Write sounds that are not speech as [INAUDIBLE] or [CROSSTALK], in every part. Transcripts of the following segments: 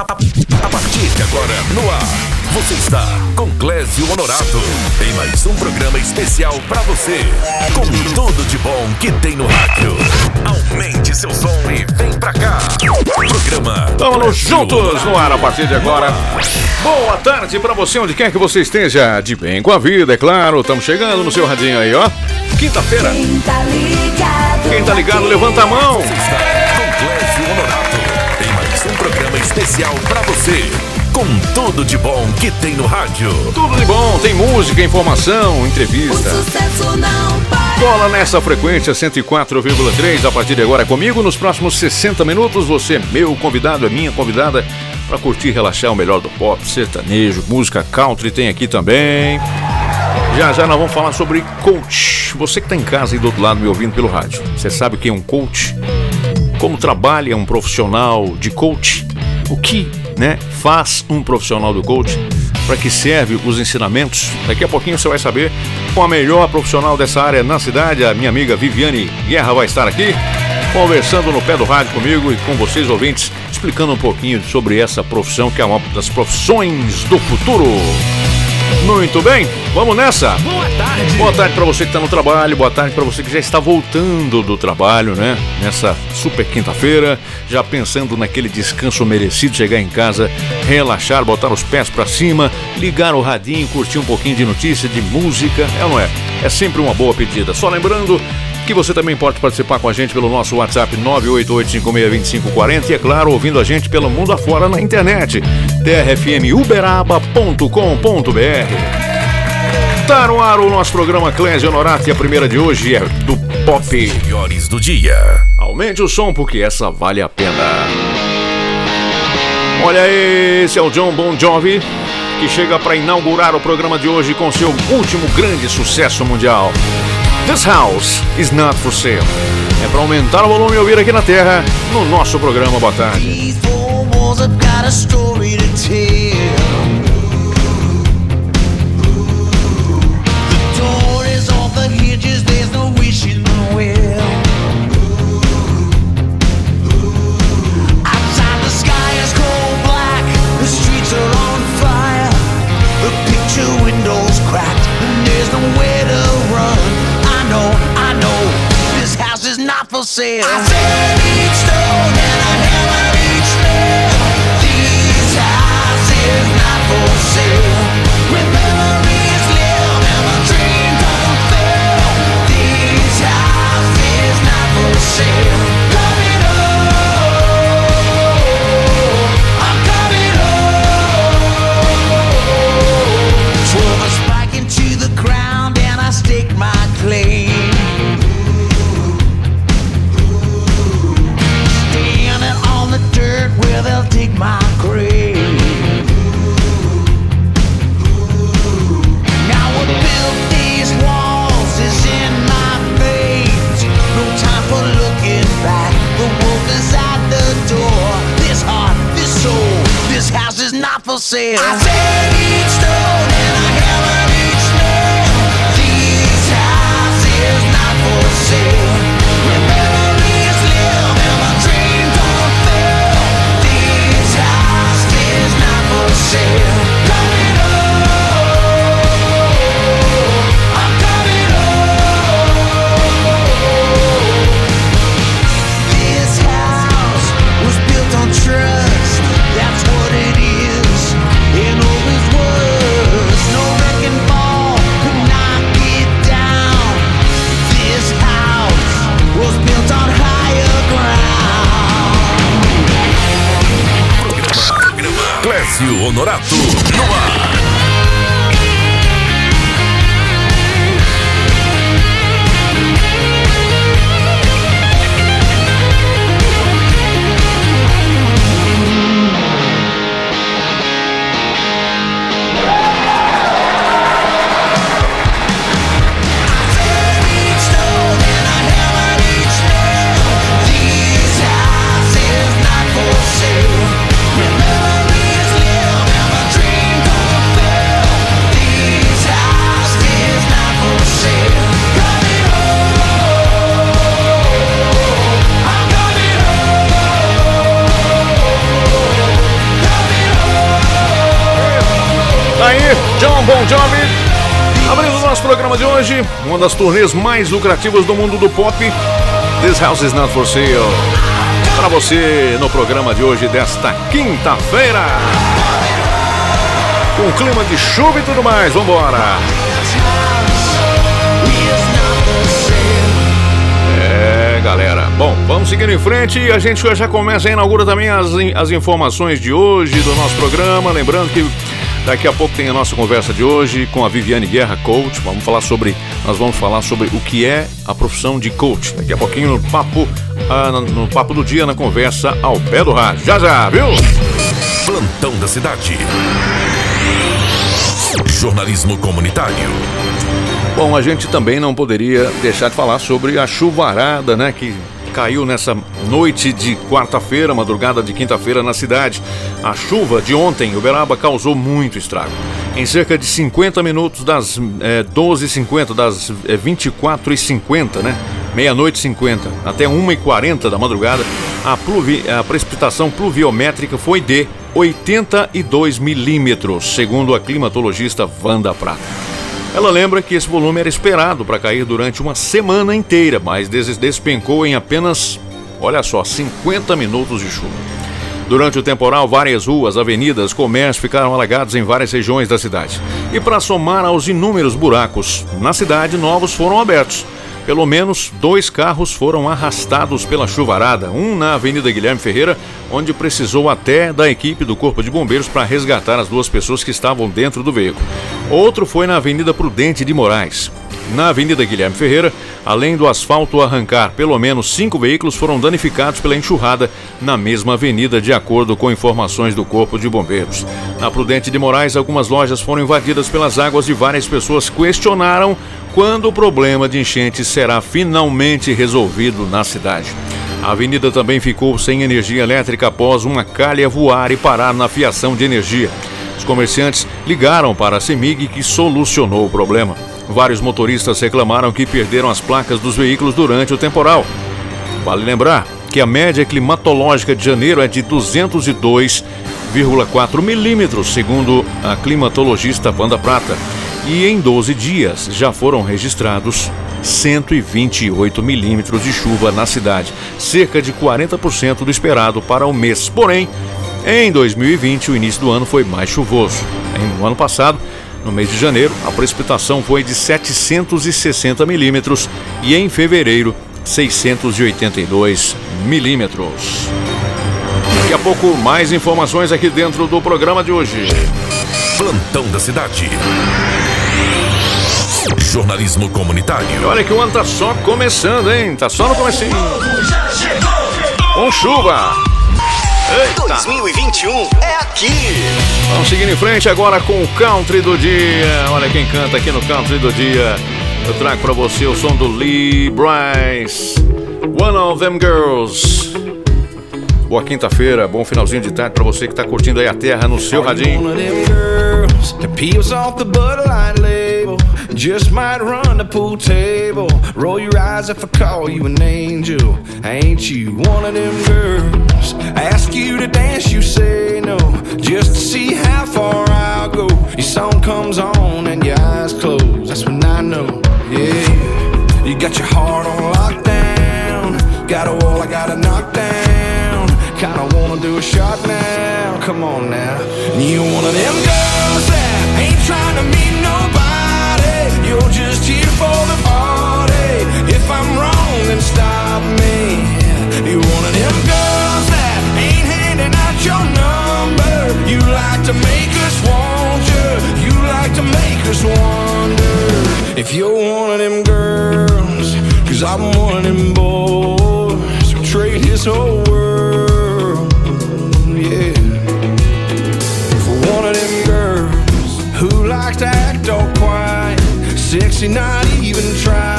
A partir de agora, no ar, você está com Clésio Honorato em mais um programa especial pra você, com tudo de bom que tem no rádio. Aumente seu som e vem pra cá. Programa. Vamos juntos no ar a partir de agora. Boa tarde pra você, onde quer que você esteja. De bem com a vida, é claro. Estamos chegando no seu radinho aí, ó. Quinta-feira. Quem tá ligado? Quem tá ligado, levanta a mão. Especial pra você, com tudo de bom que tem no rádio. Tudo de bom, tem música, informação, O entrevista. sucesso não para. Cola nessa frequência 104,3 a partir de agora comigo. Nos próximos 60 minutos, você é meu convidado, é minha convidada para curtir e relaxar o melhor do pop, sertanejo, música country tem aqui também. Já já nós vamos falar sobre coach. Você que está em casa e do outro lado me ouvindo pelo rádio, você sabe o que é um coach? Como trabalha um profissional de coach? O que né, faz um profissional do coach? Para que serve os ensinamentos? Daqui a pouquinho você vai saber com a melhor profissional dessa área na cidade, a minha amiga Viviane Guerra vai estar aqui conversando no pé do rádio comigo e com vocês ouvintes, explicando um pouquinho sobre essa profissão que é uma das profissões do futuro. Muito bem, vamos nessa. Boa tarde. Boa tarde para você que está no trabalho, boa tarde para você que já está voltando do trabalho, né? Nessa super quinta-feira, já pensando naquele descanso merecido, chegar em casa, relaxar, botar os pés para cima, ligar o radinho, curtir um pouquinho de notícia, de música, é ou não é? É sempre uma boa pedida. Só lembrando que você também pode participar com a gente pelo nosso WhatsApp 988562540 e, é claro, ouvindo a gente pelo mundo afora na internet. trfmuberaba.com.br Tá no ar o nosso programa Clésio Honorato e a primeira de hoje é do Pop. Melhores do dia. Aumente o som porque essa vale a pena. Olha aí, esse é o John Bon Jovi que chega para inaugurar o programa de hoje com seu último grande sucesso mundial. This house is not for sale. É para aumentar o volume e ouvir aqui na Terra no nosso programa. Boa tarde. Is not for sale. I said das turnês mais lucrativas do mundo do pop. This House is Not For Sale. Para você no programa de hoje, desta quinta-feira. Com clima de chuva e tudo mais, vambora! É, galera. Bom, vamos seguindo em frente e a gente já começa a inaugura também as, as informações de hoje do nosso programa. Lembrando que daqui a pouco tem a nossa conversa de hoje com a Viviane Guerra, coach. Vamos falar sobre, nós vamos falar sobre o que é a profissão de coach. Daqui a pouquinho no papo, ah, no, papo do dia, na conversa ao pé do rádio. Já já, viu? Plantão da cidade. Jornalismo comunitário. Bom, a gente também não poderia deixar de falar sobre a chuvarada, né, que caiu nessa noite de quarta-feira, madrugada de quinta-feira na cidade. A chuva de ontem, Uberaba, causou muito estrago. Em cerca de 50 minutos, das é, 12h50, das é, 24h50, né? Meia-noite 50 até 1h40 da madrugada, a, pluvi, a precipitação pluviométrica foi de 82 milímetros, segundo a climatologista Wanda Prata. Ela lembra que esse volume era esperado para cair durante uma semana inteira, mas despencou em apenas, olha só, 50 minutos de chuva. Durante o temporal, várias ruas, avenidas, comércios ficaram alagados em várias regiões da cidade. E para somar aos inúmeros buracos na cidade, novos foram abertos. Pelo menos dois carros foram arrastados pela chuvarada, um na Avenida Guilherme Ferreira, onde precisou até da equipe do Corpo de Bombeiros para resgatar as duas pessoas que estavam dentro do veículo. Outro foi na Avenida Prudente de Moraes. Na Avenida Guilherme Ferreira, além do asfalto arrancar, pelo menos cinco veículos foram danificados pela enxurrada na mesma avenida, de acordo com informações do Corpo de Bombeiros. Na Prudente de Moraes, algumas lojas foram invadidas pelas águas e várias pessoas questionaram quando o problema de enchente será finalmente resolvido na cidade. A avenida também ficou sem energia elétrica após uma calha voar e parar na fiação de energia. Os comerciantes ligaram para a CEMIG que solucionou o problema. Vários motoristas reclamaram que perderam as placas dos veículos durante o temporal. Vale lembrar que a média climatológica de janeiro é de 202,4 milímetros, segundo a climatologista Wanda Prata. E em 12 dias já foram registrados 128 milímetros de chuva na cidade, cerca de 40% do esperado para o mês. Porém, em 2020, o início do ano foi mais chuvoso. No ano passado, no mês de janeiro, a precipitação foi de 760 milímetros e em fevereiro, 682 milímetros. Daqui a pouco, mais informações aqui dentro do programa de hoje. Plantão da cidade. Jornalismo comunitário. Olha que o ano tá só começando, hein? Tá só no comecinho. Com chuva. Eita. 2021 é aqui. Vamos seguindo em frente agora com o Country do Dia. Olha quem canta aqui no Country do Dia. Eu trago pra você o som do Lee Bryce. One of Them Girls. Boa quinta-feira, bom finalzinho de tarde pra você que tá curtindo aí a terra no seu radinho. One of them girls that peels off the Bud Light label. Just might run the pool table. Roll your eyes if I call you an angel. Ain't you one of them girls? Ask you to dance, you say no. Just to see how far I'll go. Your song comes on and your eyes close. That's when I know, yeah. You got your heart on lockdown. Got a wall I gotta knock down. Kinda wanna do a shot now. Come on now. You one of them girls that ain't trying to meet nobody. You're just here for the party. If I'm wrong, then stop me. You one of them girls that ain't handing out your number. You like to make us want you. You like to make us wonder if you're one of them girls. Cause I'm one of them boys trade his whole world. Yeah. For one of them girls who likes to. Dixie, not even try.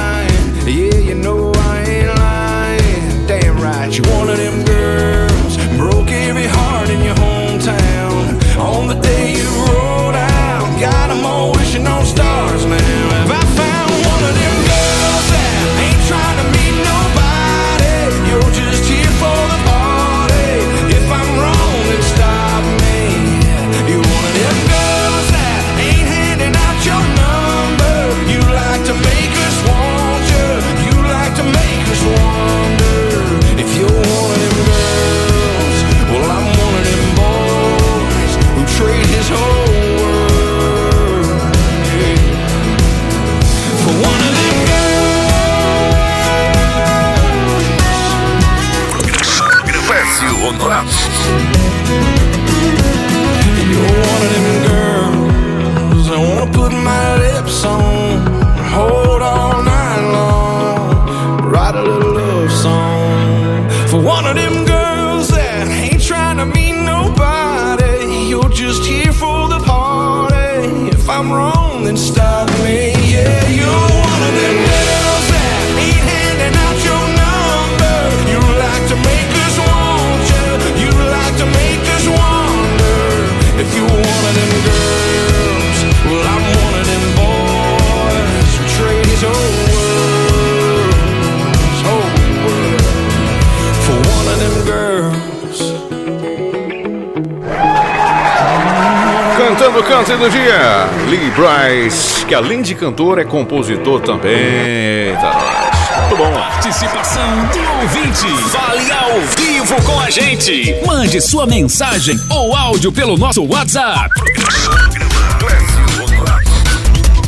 Cantando o câncer do dia, Lee Bryce, que além de cantor é compositor também. Tá. Muito bom. Participação do ouvinte. Fale ao vivo com a gente. Mande sua mensagem ou áudio pelo nosso WhatsApp.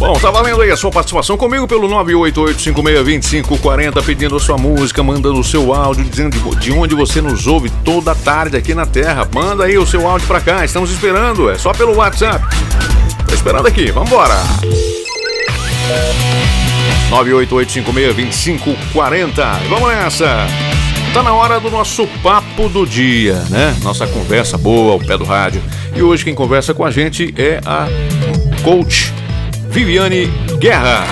Bom, tá valendo aí a sua participação comigo pelo 988562540, pedindo a sua música, mandando o seu áudio, dizendo de, de onde você nos ouve toda tarde aqui na Terra. Manda aí o seu áudio pra cá, estamos esperando, é só pelo WhatsApp. Tô esperando aqui, vambora! 988562540. Vamos nessa! Tá na hora do nosso papo do dia, né? Nossa conversa boa ao pé do rádio. E hoje quem conversa com a gente é a coach Viviane Guerra,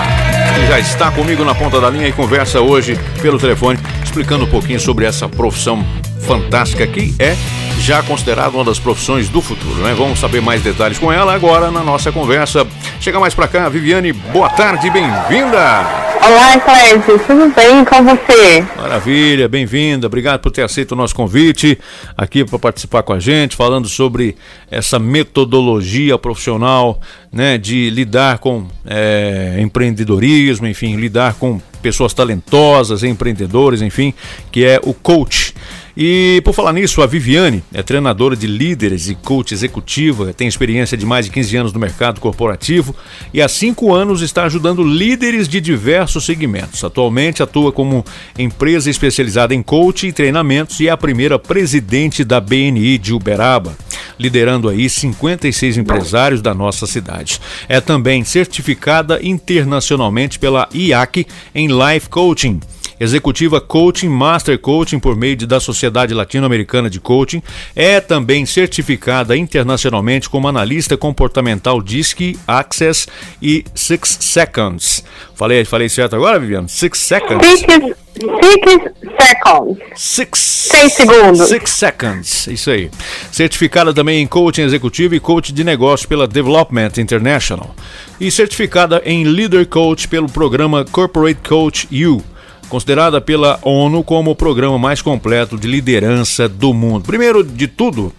que já está comigo na ponta da linha e conversa hoje pelo telefone, explicando um pouquinho sobre essa profissão fantástica que é já considerada uma das profissões do futuro, né? Vamos saber mais detalhes com ela agora na nossa conversa. Chega mais pra cá, Viviane, boa tarde, bem-vinda! Olá, Clécio, tudo bem com você? Maravilha, bem-vinda. Obrigado por ter aceito o nosso convite aqui para participar com a gente, falando sobre essa metodologia profissional, né, de lidar com é, empreendedorismo, enfim, lidar com pessoas talentosas, empreendedores, enfim, que é o coach. E por falar nisso, a Viviane é treinadora de líderes e coach executiva, tem experiência de mais de 15 anos no mercado corporativo e há 5 anos está ajudando líderes de diversos segmentos. Atualmente atua como empresa especializada em coach e treinamentos e é a primeira presidente da BNI de Uberaba, liderando aí 56 empresários da nossa cidade. É também certificada internacionalmente pela IAC em Life Coaching executiva Coaching Master Coaching por meio de, da Sociedade Latino-Americana de Coaching, é também certificada internacionalmente como analista comportamental DISC, Access e Six Seconds. Falei, falei certo agora, Viviane? Six Seconds. Six, six seconds. Six, Seis segundos. Six Seconds, isso aí. Certificada também em Coaching Executivo e Coach de Negócio pela Development International. E certificada em Leader Coach pelo programa Corporate Coach U considerada pela ONU como o programa mais completo de liderança do mundo. Primeiro de tudo,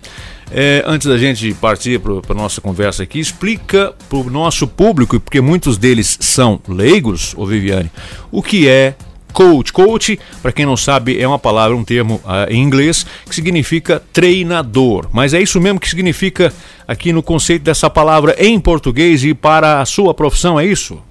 é, antes da gente partir para a nossa conversa aqui, explica para o nosso público, porque muitos deles são leigos, ô Viviane, o que é coach. Coach, para quem não sabe, é uma palavra, um termo uh, em inglês que significa treinador. Mas é isso mesmo que significa aqui no conceito dessa palavra em português e para a sua profissão, é isso?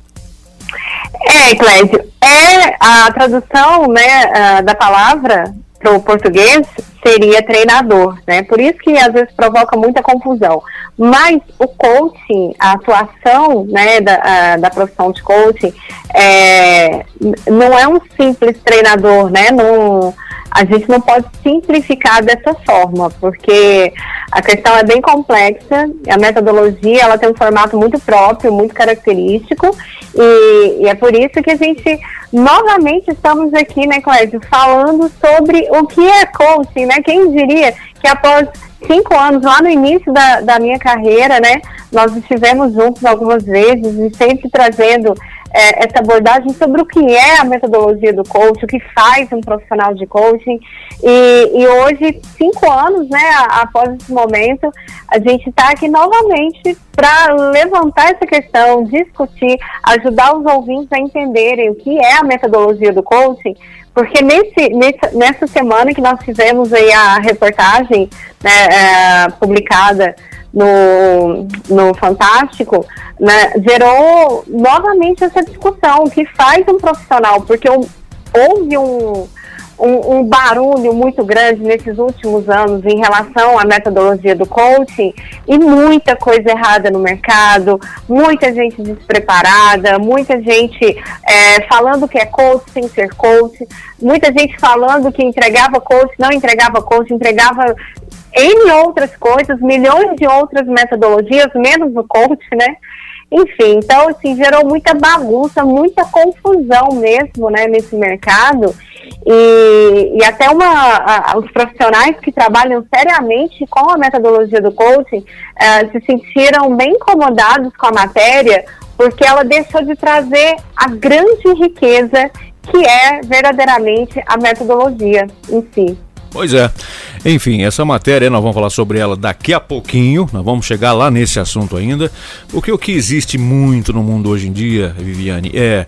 É, Clédio, é a tradução né, da palavra para o português seria treinador, né? Por isso que às vezes provoca muita confusão. Mas o coaching, a atuação né, da, a, da profissão de coaching, é, não é um simples treinador, né? Não, a gente não pode simplificar dessa forma, porque a questão é bem complexa, a metodologia ela tem um formato muito próprio, muito característico, e, e é por isso que a gente novamente estamos aqui, né, Clédio, falando sobre o que é coaching, né? Quem diria que após cinco anos, lá no início da, da minha carreira, né, nós estivemos juntos algumas vezes e sempre trazendo é, essa abordagem sobre o que é a metodologia do coaching, o que faz um profissional de coaching. E, e hoje, cinco anos, né, após esse momento, a gente está aqui novamente para levantar essa questão, discutir, ajudar os ouvintes a entenderem o que é a metodologia do coaching, porque nesse, nessa, nessa semana que nós fizemos aí a reportagem né, é, publicada no, no Fantástico, né, gerou novamente essa discussão, que faz um profissional, porque um, houve um, um, um, barulho muito grande nesses últimos anos em relação à metodologia do coaching e muita coisa errada no mercado, muita gente despreparada, muita gente é, falando que é coach sem ser coach, muita gente falando que entregava coach, não entregava coach, entregava N outras coisas, milhões de outras metodologias, menos o coach, né? Enfim, então assim, gerou muita bagunça, muita confusão mesmo, né, nesse mercado. E, e até uma, a, os profissionais que trabalham seriamente com a metodologia do coaching eh, se sentiram bem incomodados com a matéria, porque ela deixou de trazer a grande riqueza que é verdadeiramente a metodologia em si. Pois é. Enfim, essa matéria nós vamos falar sobre ela daqui a pouquinho. Nós vamos chegar lá nesse assunto ainda. Porque o que existe muito no mundo hoje em dia, Viviane, é,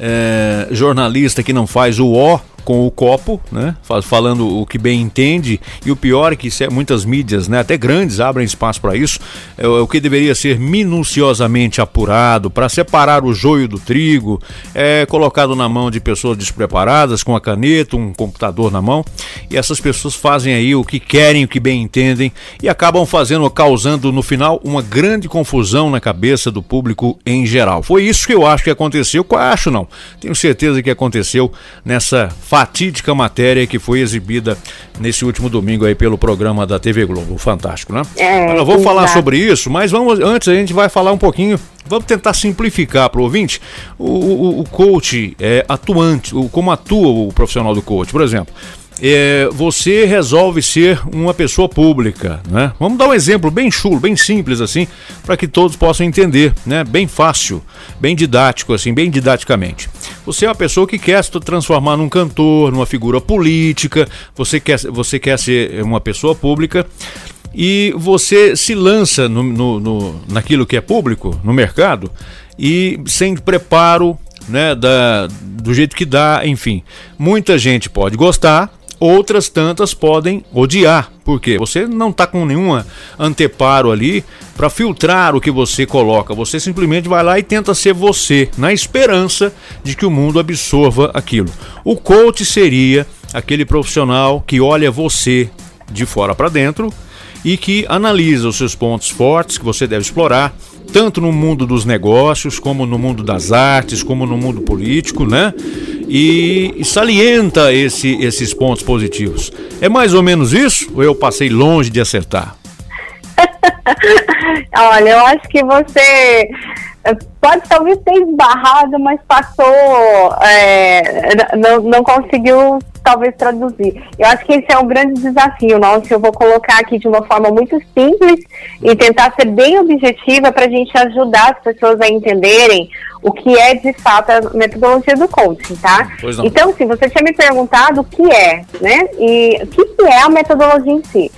é jornalista que não faz o O com o copo, né? Falando o que bem entende. E o pior é que é muitas mídias, né? Até grandes, abrem espaço para isso. É, o que deveria ser minuciosamente apurado para separar o joio do trigo, é colocado na mão de pessoas despreparadas, com a caneta, um computador na mão. E essas pessoas fazem aí o que querem, o que bem entendem e acabam fazendo, causando no final uma grande confusão na cabeça do público em geral. Foi isso que eu acho que aconteceu. Eu acho não. Tenho certeza que aconteceu nessa fatídica matéria que foi exibida nesse último domingo aí pelo programa da TV Globo. Fantástico, né? É, vou falar sobre isso, mas vamos antes a gente vai falar um pouquinho Vamos tentar simplificar para o ouvinte o, o, o coach é, atuante, o, como atua o profissional do coach. Por exemplo, é, você resolve ser uma pessoa pública, né? Vamos dar um exemplo bem chulo, bem simples assim, para que todos possam entender, né? Bem fácil, bem didático assim, bem didaticamente. Você é uma pessoa que quer se transformar num cantor, numa figura política, você quer, você quer ser uma pessoa pública e você se lança no, no, no naquilo que é público, no mercado, e sem preparo, né, da, do jeito que dá, enfim. Muita gente pode gostar, outras tantas podem odiar, porque você não está com nenhuma anteparo ali para filtrar o que você coloca. Você simplesmente vai lá e tenta ser você, na esperança de que o mundo absorva aquilo. O coach seria aquele profissional que olha você de fora para dentro e que analisa os seus pontos fortes que você deve explorar, tanto no mundo dos negócios, como no mundo das artes, como no mundo político, né? E, salienta esse, esses pontos positivos. É mais ou menos isso? Ou eu passei longe de acertar? [LAUGHS] Olha, eu acho que você pode talvez ter esbarrado, mas passou, é, não, não conseguiu talvez traduzir. Eu acho que esse é um grande desafio nosso. Eu vou colocar aqui de uma forma muito simples e tentar ser bem objetiva para a gente ajudar as pessoas a entenderem o que é de fato a metodologia do coaching, tá? Então, se você tinha me perguntado o que é, né? E o que, que é a metodologia em si?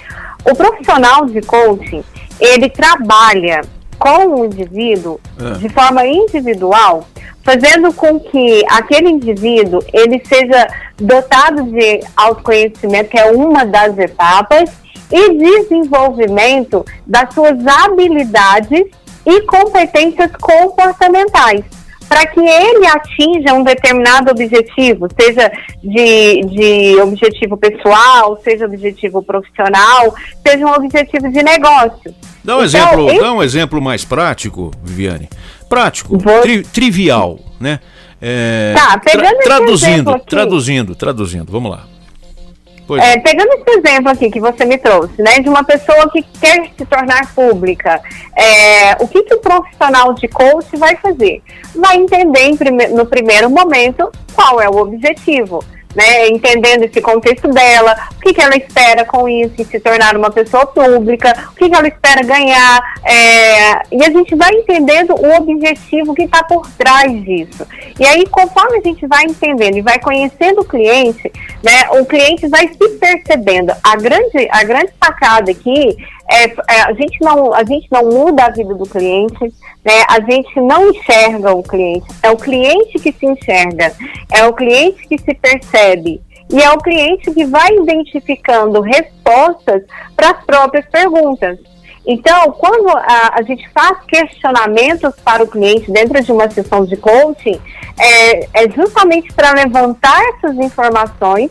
O profissional de coaching, ele trabalha com o indivíduo é. de forma individual, fazendo com que aquele indivíduo ele seja dotado de autoconhecimento, que é uma das etapas, e desenvolvimento das suas habilidades e competências comportamentais para que ele atinja um determinado objetivo, seja de, de objetivo pessoal, seja objetivo profissional, seja um objetivo de negócio. Dá um, então, exemplo, esse... dá um exemplo mais prático, Viviane. Prático, tri, trivial, né? É, tá, pegando tra traduzindo, traduzindo, traduzindo, vamos lá. É, é. Pegando esse exemplo aqui que você me trouxe, né, de uma pessoa que quer se tornar pública, é, o que, que o profissional de coach vai fazer? Vai entender prime no primeiro momento qual é o objetivo né, entendendo esse contexto dela, o que, que ela espera com isso, em se tornar uma pessoa pública, o que, que ela espera ganhar, é, e a gente vai entendendo o objetivo que está por trás disso. E aí, conforme a gente vai entendendo e vai conhecendo o cliente, né, o cliente vai se percebendo. A grande, a grande sacada aqui é, é, a, gente não, a gente não muda a vida do cliente, né? a gente não enxerga o cliente, é o cliente que se enxerga, é o cliente que se percebe. E é o cliente que vai identificando respostas para as próprias perguntas. Então, quando a, a, gente faz questionamentos para o cliente dentro de uma sessão de coaching, é, é justamente para levantar essas informações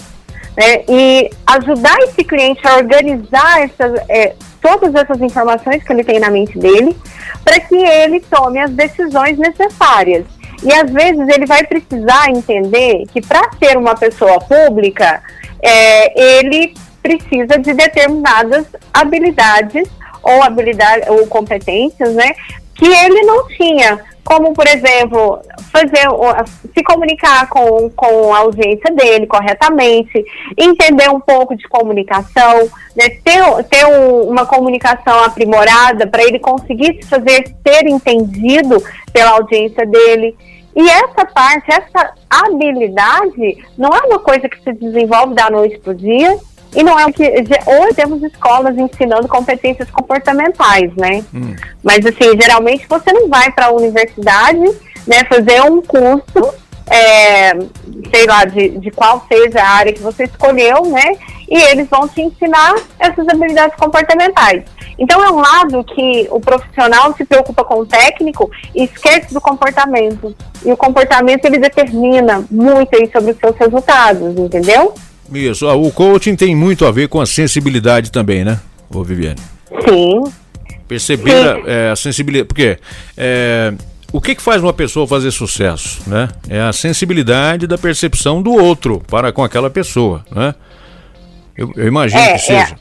né, e ajudar esse cliente a organizar essas, é, todas essas informações que ele tem na mente dele, para que ele tome as decisões necessárias. E às vezes ele vai precisar entender que para ser uma pessoa pública, é, ele precisa de determinadas habilidades ou habilidades ou competências, né, que ele não tinha, como, por exemplo, fazer se comunicar com, com a audiência dele corretamente, entender um pouco de comunicação, né, ter, ter um- uma comunicação aprimorada para ele conseguir se fazer ser entendido pela audiência dele. E essa parte, essa habilidade, não é uma coisa que se desenvolve da noite para o dia, e não é o que. Hoje temos escolas ensinando competências comportamentais, né? Mas, assim, geralmente você não vai para a universidade né, fazer um curso, é, sei lá, de, de qual seja a área que você escolheu, né? E eles vão te ensinar essas habilidades comportamentais. Então, é um lado que o profissional se preocupa com o técnico e esquece do comportamento. E o comportamento, ele determina muito aí sobre os seus resultados, entendeu? Isso, o coaching tem muito a ver com a sensibilidade também, né, ô Viviane? Sim, Perceber a, é, a sensibilidade. Porque é, o que, que faz uma pessoa fazer sucesso? Né? É a sensibilidade da percepção do outro para com aquela pessoa. Né? Eu, eu imagino É, que seja.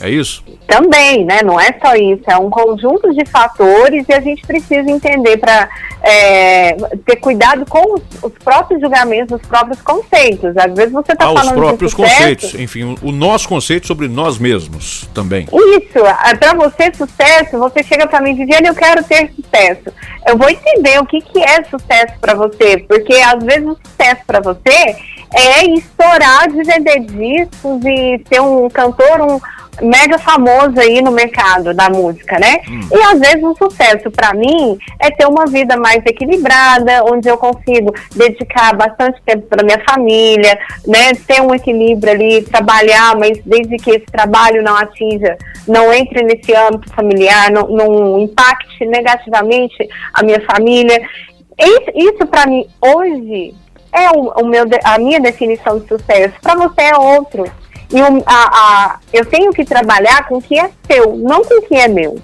É isso? Também, né? Não é só isso, é um conjunto de fatores e a gente precisa entender para ter cuidado com os, os próprios julgamentos, os próprios conceitos. Às vezes você está Ah, os falando próprios de sucesso, conceitos. Enfim, o, o nosso conceito sobre nós mesmos também. Isso, para você sucesso, você chega para mim, Viviane, eu quero ter sucesso. Eu vou entender o que, que é sucesso para você, porque às vezes o sucesso para você é estourar de vender discos e ser um cantor, um mega famoso aí no mercado da música, né? E às vezes o sucesso para mim é ter uma vida mais equilibrada, onde eu consigo dedicar bastante tempo para minha família, né? Ter um equilíbrio ali, trabalhar, mas desde que esse trabalho não atinja, não entre nesse âmbito familiar, não, não impacte negativamente a minha família. Isso, isso para mim hoje é o, o meu, a minha definição de sucesso. Para você é outro. E o- a, a- eu tenho que trabalhar com o que é seu, não com o que é meu.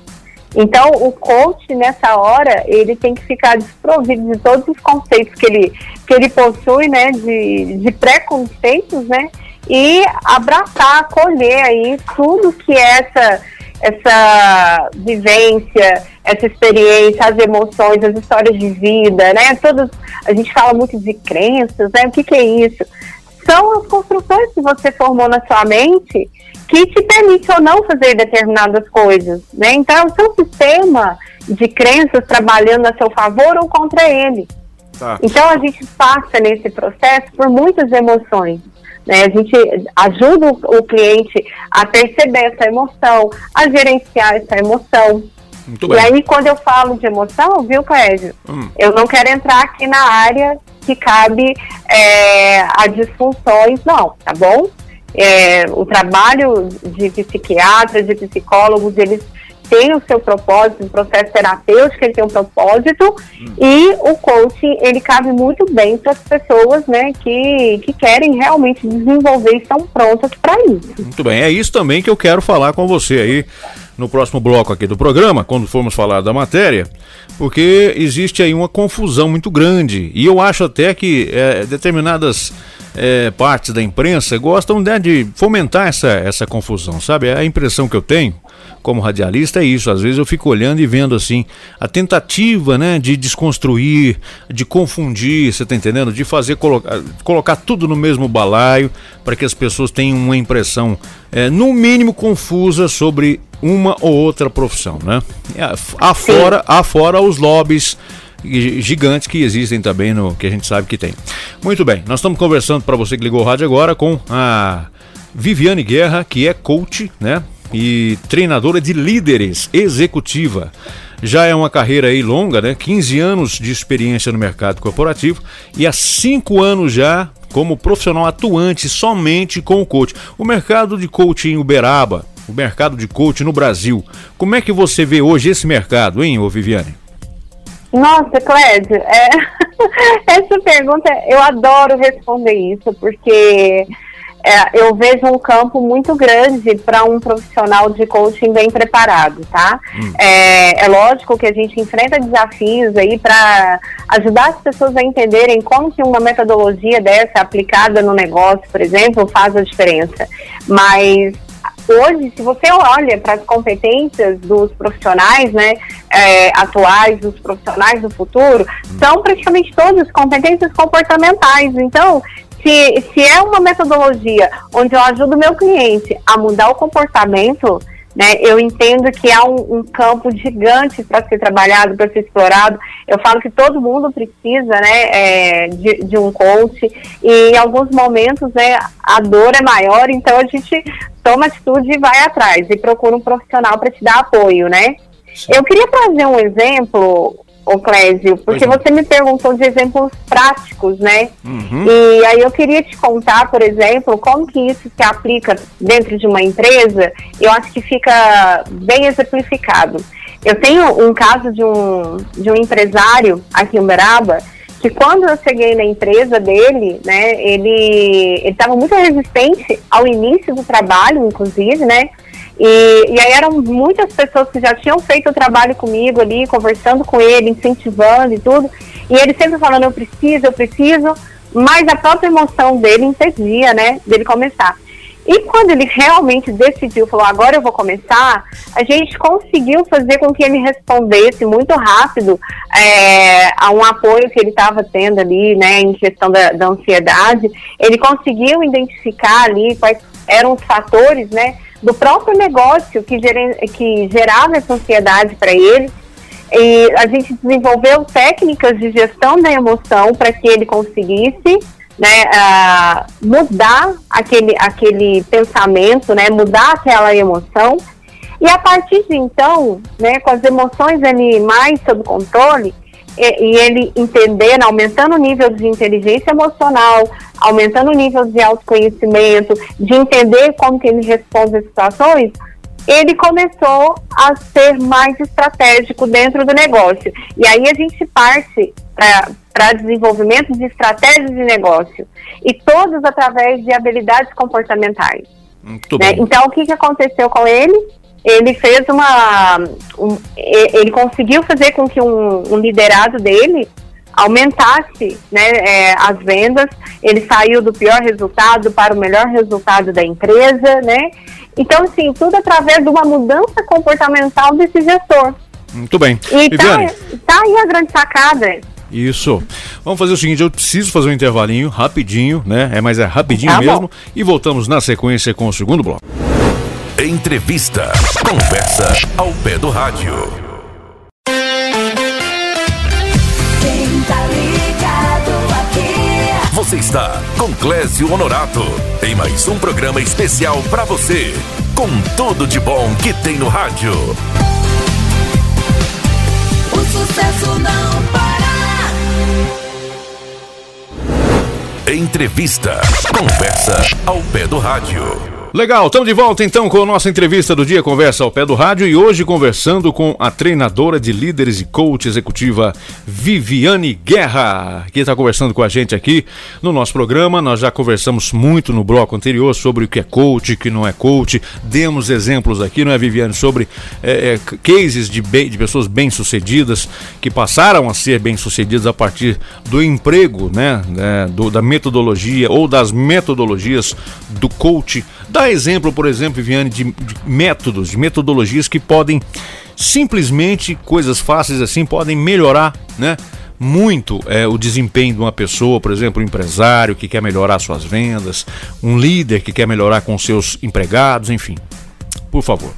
Então, o coach, nessa hora, ele tem que ficar desprovido de todos os conceitos que ele, que ele possui, né, de, de preconceitos, né, e abraçar, acolher aí tudo que é essa, essa vivência, essa experiência, as emoções, as histórias de vida, né, todas, a gente fala muito de crenças, né, o que que é isso? São as construções que você formou na sua mente que te permite ou não fazer determinadas coisas, né? Então, é o seu sistema de crenças trabalhando a seu favor ou contra ele. Tá. Então, a gente passa nesse processo por muitas emoções. Né? A gente ajuda o, cliente a perceber essa emoção, a gerenciar essa emoção. Muito E bem. aí, quando eu falo de emoção, viu, Clédio? Hum. Eu não quero entrar aqui na área que cabe é, a disfunções, não, tá bom? É, o trabalho de psiquiatra, de psicólogos, eles têm o seu propósito, o processo terapêutico, ele tem um propósito, e o coaching, ele cabe muito bem para as pessoas, né, que, que querem realmente desenvolver e estão prontas para isso. Muito bem, é isso também que eu quero falar com você aí no próximo bloco aqui do programa, quando formos falar da matéria, porque existe aí uma confusão muito grande e eu acho até que é, determinadas é, partes da imprensa gostam né, de fomentar essa, essa confusão, sabe? A impressão que eu tenho como radialista é isso. Às vezes eu fico olhando e vendo assim a tentativa, né, de desconstruir, de confundir, você tá entendendo? De fazer colocar, colocar tudo no mesmo balaio para que as pessoas tenham uma impressão é, no mínimo confusa sobre uma ou outra profissão, né? Afora, afora os lobbies gi- gigantes que existem também no que a gente sabe que tem. Muito bem, nós estamos conversando para você que ligou o rádio agora com a Viviane Guerra, que é coach, né? E treinadora de líderes executiva. Já é uma carreira aí longa, né? 15 anos de experiência no mercado corporativo e há 5 anos já como profissional atuante somente com o coach. O mercado de coaching em Uberaba, o mercado de coaching no Brasil. Como é que você vê hoje esse mercado, hein, ô Viviane? Nossa, Clédio, é... [LAUGHS] essa pergunta eu adoro responder isso, porque é, eu vejo um campo muito grande para um profissional de coaching bem preparado, tá? É, é lógico que a gente enfrenta desafios aí para ajudar as pessoas a entenderem como que uma metodologia dessa aplicada no negócio, por exemplo, faz a diferença. Mas hoje, se você olha para as competências dos profissionais, né, é, atuais, dos profissionais do futuro, são praticamente todas competências comportamentais. Então, se, se é uma metodologia onde eu ajudo o meu cliente a mudar o comportamento, né, eu entendo que há um, um campo gigante para ser trabalhado, para ser explorado. Eu falo que todo mundo precisa né, é, de, de, um coach e em alguns momentos né, a dor é maior, então a gente toma atitude e vai atrás e procura um profissional para te dar apoio, né? Eu queria trazer um exemplo ô Clésio, porque você me perguntou de exemplos práticos, né? Uhum. E aí eu queria te contar, por exemplo, como que isso se aplica dentro de uma empresa, eu acho que fica bem exemplificado. Eu tenho um caso de um, de um empresário aqui em Uberaba, que quando eu cheguei na empresa dele, né, ele estava muito resistente ao início do trabalho, inclusive, né? E, e aí eram muitas pessoas que já tinham feito o trabalho comigo ali, conversando com ele, incentivando e tudo. E ele sempre falando, eu preciso, eu preciso, mas a própria emoção dele impedia, né, dele começar. E quando ele realmente decidiu, falou, agora eu vou começar, a gente conseguiu fazer com que ele respondesse muito rápido é, a um apoio que ele estava tendo ali, né, em questão da, da ansiedade. Ele conseguiu identificar ali quais eram os fatores, né, do próprio negócio que, que gerava essa ansiedade para ele. E a gente desenvolveu técnicas de gestão da emoção para que ele conseguisse né, uh, mudar aquele, aquele pensamento, né, mudar aquela emoção. E a partir de então, né, com as emoções ali mais sob controle, e, e, ele entendendo, aumentando o nível de inteligência emocional, aumentando o nível de autoconhecimento, de entender como que ele responde às situações, ele começou a ser mais estratégico dentro do negócio. E aí a gente parte para desenvolvimento de estratégias de negócio. E todos através de habilidades comportamentais. Né? Então, o que, que aconteceu com ele? Ele fez uma. Um, ele conseguiu fazer com que um, um liderado dele aumentasse né, é, as vendas, ele saiu do pior resultado para o melhor resultado da empresa, né? Então, assim, tudo através de uma mudança comportamental desse gestor. Muito bem. E tá, tá aí a grande sacada. Isso. Vamos fazer o seguinte, eu preciso fazer um intervalinho, rapidinho, né? É, mas é rapidinho tá mesmo. E voltamos na sequência com o segundo bloco. Entrevista. Conversa ao pé do rádio. Quem tá ligado aqui? Você está com Clésio Honorato em mais um programa especial para você, com tudo de bom que tem no rádio. O sucesso não para. Entrevista. Conversa ao pé do rádio. Legal, estamos de volta então com a nossa entrevista do dia Conversa ao Pé do Rádio e hoje conversando com a treinadora de líderes e coach executiva Viviane Guerra, que está conversando com a gente aqui no nosso programa. Nós já conversamos muito no bloco anterior sobre o que é coach, o que não é coach. Demos exemplos aqui, não é, Viviane, sobre é, é, cases de, bem, de pessoas bem-sucedidas que passaram a ser bem-sucedidas a partir do emprego, né, né do, da metodologia ou das metodologias do coach Dá exemplo, por exemplo, Viviane, de, de métodos, de metodologias que podem simplesmente, coisas fáceis assim, podem melhorar, né? muito é, o desempenho de uma pessoa, por exemplo, um empresário que quer melhorar suas vendas, um líder que quer melhorar com seus empregados, enfim. Por favor.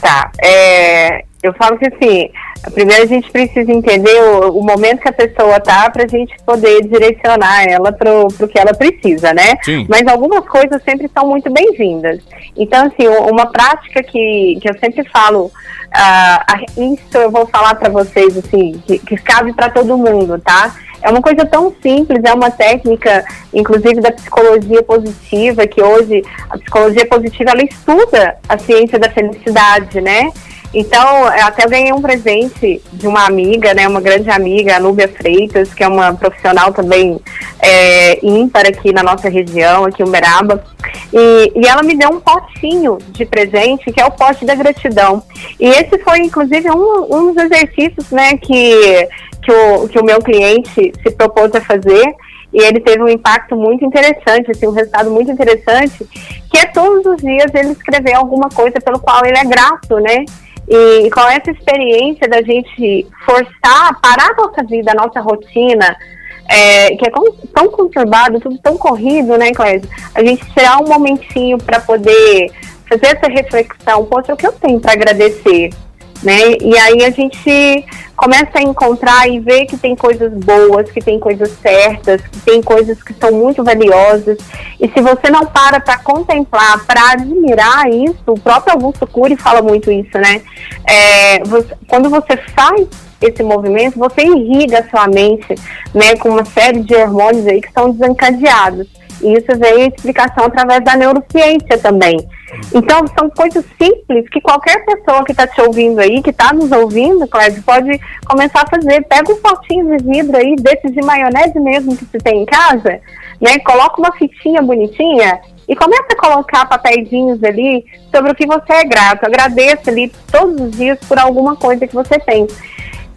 Tá. É, eu falo que assim, primeiro a gente precisa entender o, o momento que a pessoa tá para a gente poder direcionar ela para o que ela precisa, né? Sim. Mas algumas coisas sempre são muito bem-vindas. Então, assim, uma prática que, que eu sempre falo, uh, isso eu vou falar para vocês, assim, que, que cabe para todo mundo, tá? É uma coisa tão simples, é uma técnica, inclusive da psicologia positiva, que hoje a psicologia positiva ela estuda a ciência da felicidade, né? Então, até ganhei um presente de uma amiga, né, uma grande amiga, a Núbia Freitas, que é uma profissional também é, ímpar aqui na nossa região, aqui em Uberaba. E, e ela me deu um potinho de presente, que é o pote da gratidão. E esse foi, inclusive, um, um dos exercícios né, que, que, o, que o meu cliente se propôs a fazer. e ele teve um impacto muito interessante, assim, um resultado muito interessante, que é todos os dias ele escrever alguma coisa pelo qual ele é grato, né? E com essa experiência da gente forçar, parar a nossa vida, a nossa rotina, é, que é tão, conturbado, tudo tão corrido, né, Clésia? A gente tirar um momentinho para poder fazer essa reflexão, poxa, o que eu tenho para agradecer? Né? E aí a gente começa a encontrar e ver que tem coisas boas, que tem coisas certas, que tem coisas que são muito valiosas. E se você não para para contemplar, para admirar isso, o próprio Augusto Cury fala muito isso, né? É, você, quando você faz esse movimento, você irriga a sua mente, né, com uma série de hormônios aí que são desencadeados. E isso veio explicação através da neurociência também. Então, são coisas simples que qualquer pessoa que está te ouvindo aí, que está nos ouvindo, Clédio, pode começar a fazer. Pega um potinho de vidro aí, desses de maionese mesmo que você tem em casa, né? Coloca uma fitinha bonitinha e começa a colocar papeizinhos ali sobre o que você é grato. Agradeça ali todos os dias por alguma coisa que você tem.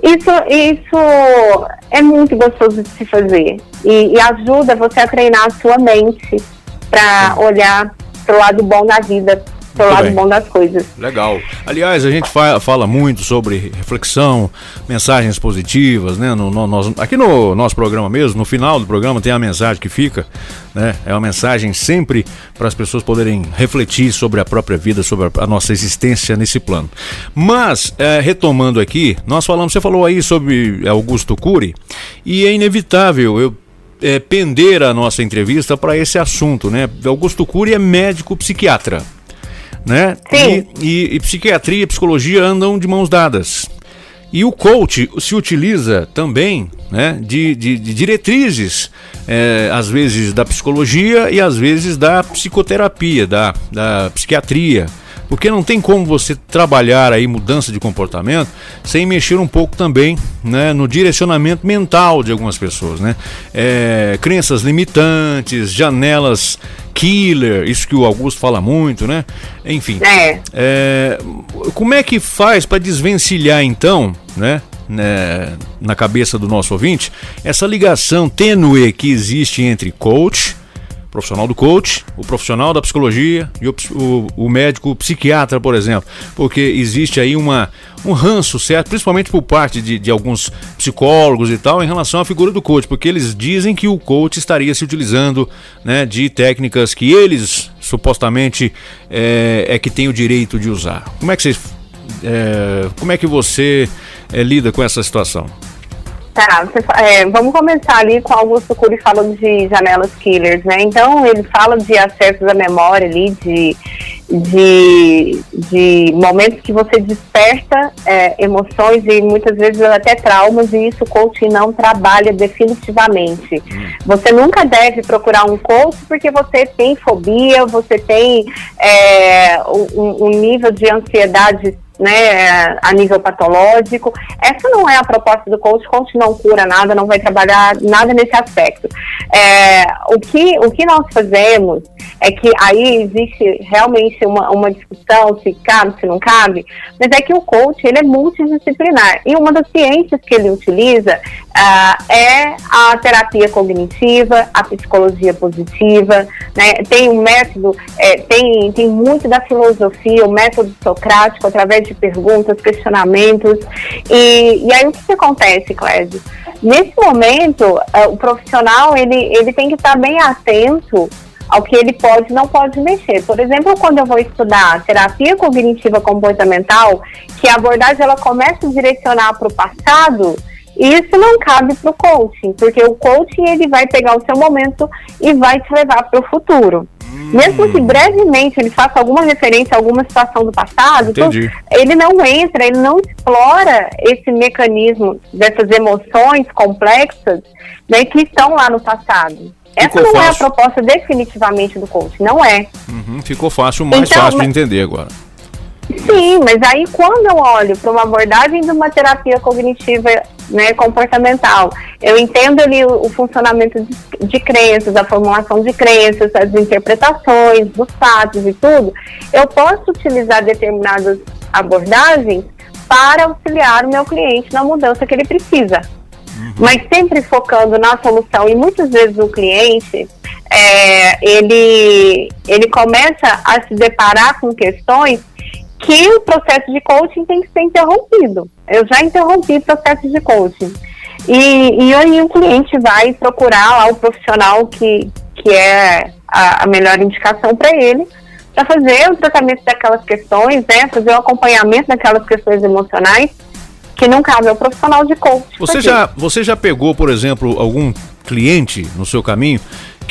Isso, isso é muito gostoso de se fazer. E, e ajuda você a treinar a sua mente para olhar pro lado bom da vida, Muito lado bem. bom das coisas. Legal. Aliás, a gente fa- fala muito sobre reflexão, mensagens positivas, né? No, no- nós- aqui no nosso programa mesmo, no final do programa tem a mensagem que fica, né? É uma mensagem sempre para as pessoas poderem refletir sobre a própria vida, sobre a, a nossa existência nesse plano. Mas, é, retomando aqui, nós falamos, você falou aí sobre Augusto Cury, e é inevitável eu é, pender a nossa entrevista para esse assunto, né? Augusto Cury é médico psiquiatra né? Sim. E, e- e psiquiatria e psicologia andam de mãos dadas. E o coach se utiliza também né, de, de- de diretrizes, é, às vezes da psicologia e às vezes da psicoterapia, da, da psiquiatria. Porque não tem como você trabalhar aí mudança de comportamento sem mexer um pouco também né, no direcionamento mental de algumas pessoas. Né? É, crenças limitantes, janelas killer, isso que o Augusto fala muito, né? Enfim. É. É, como é que faz para desvencilhar então, né, né, na cabeça do nosso ouvinte, essa ligação tênue que existe entre coach, profissional do coach, o profissional da psicologia e o, o- o médico psiquiatra, por exemplo, porque existe aí uma, um ranço, certo? Principalmente por parte de, de alguns psicólogos e tal, em relação à figura do coach, porque eles dizem que o coach estaria se utilizando né, de técnicas que eles supostamente é, é que tem o direito de usar. Como é que vocês, é, como é que você é, lida com essa situação? Tá, você é, vamos começar ali com Augusto Cury falando de janelas killers, né? Então ele fala de acessos à memória ali, de, de, de momentos que você desperta é, emoções e muitas vezes até traumas, e isso o coaching não trabalha definitivamente. Você nunca deve procurar um coach porque você tem fobia, você tem é, um, um nível de ansiedade né, a nível patológico. Essa não é a proposta do coach. Coach não cura nada, não vai trabalhar nada nesse aspecto. É, o, que, o que nós fazemos é que aí existe realmente uma, uma discussão se cabe, se não cabe, mas é que o coach ele é multidisciplinar. E uma das ciências que ele utiliza ah, é a terapia cognitiva, a psicologia positiva, né? tem um método, é, tem, tem muito da filosofia, o método socrático, através de perguntas, questionamentos. E, e aí o que, que acontece, Clédio? Nesse momento, ah, o profissional ele, ele tem que estar bem atento ao que ele pode e não pode mexer. Por exemplo, quando eu vou estudar terapia cognitiva comportamental, que a abordagem ela começa a direcionar para o passado, isso não cabe para o coaching, porque o coaching ele vai pegar o seu momento e vai te levar para o futuro. Mesmo que brevemente ele faça alguma referência a alguma situação do passado, tu- ele não entra, ele não explora esse mecanismo dessas emoções complexas né, que estão lá no passado. Essa Ficou não é a fácil. proposta definitivamente do coach, não é. Uhum, ficou fácil, mais Então, fácil de entender agora. Sim, mas aí quando eu olho para uma abordagem de uma terapia cognitiva né, comportamental, eu entendo ali o, o funcionamento de, de crenças, a formulação de crenças, as interpretações dos fatos e tudo, eu posso utilizar determinadas abordagens para auxiliar o meu cliente na mudança que ele precisa. mas sempre focando na solução. E muitas vezes o cliente, é, ele, ele começa a se deparar com questões que o processo de coaching tem que ser interrompido. Eu já interrompi processo de coaching. E, e aí o cliente vai procurar lá o profissional que, que é a, a melhor indicação para ele, para fazer o tratamento daquelas questões, né, fazer o acompanhamento daquelas questões emocionais que não cabe ao profissional de coaching. Você já, você já pegou, por exemplo, algum cliente no seu caminho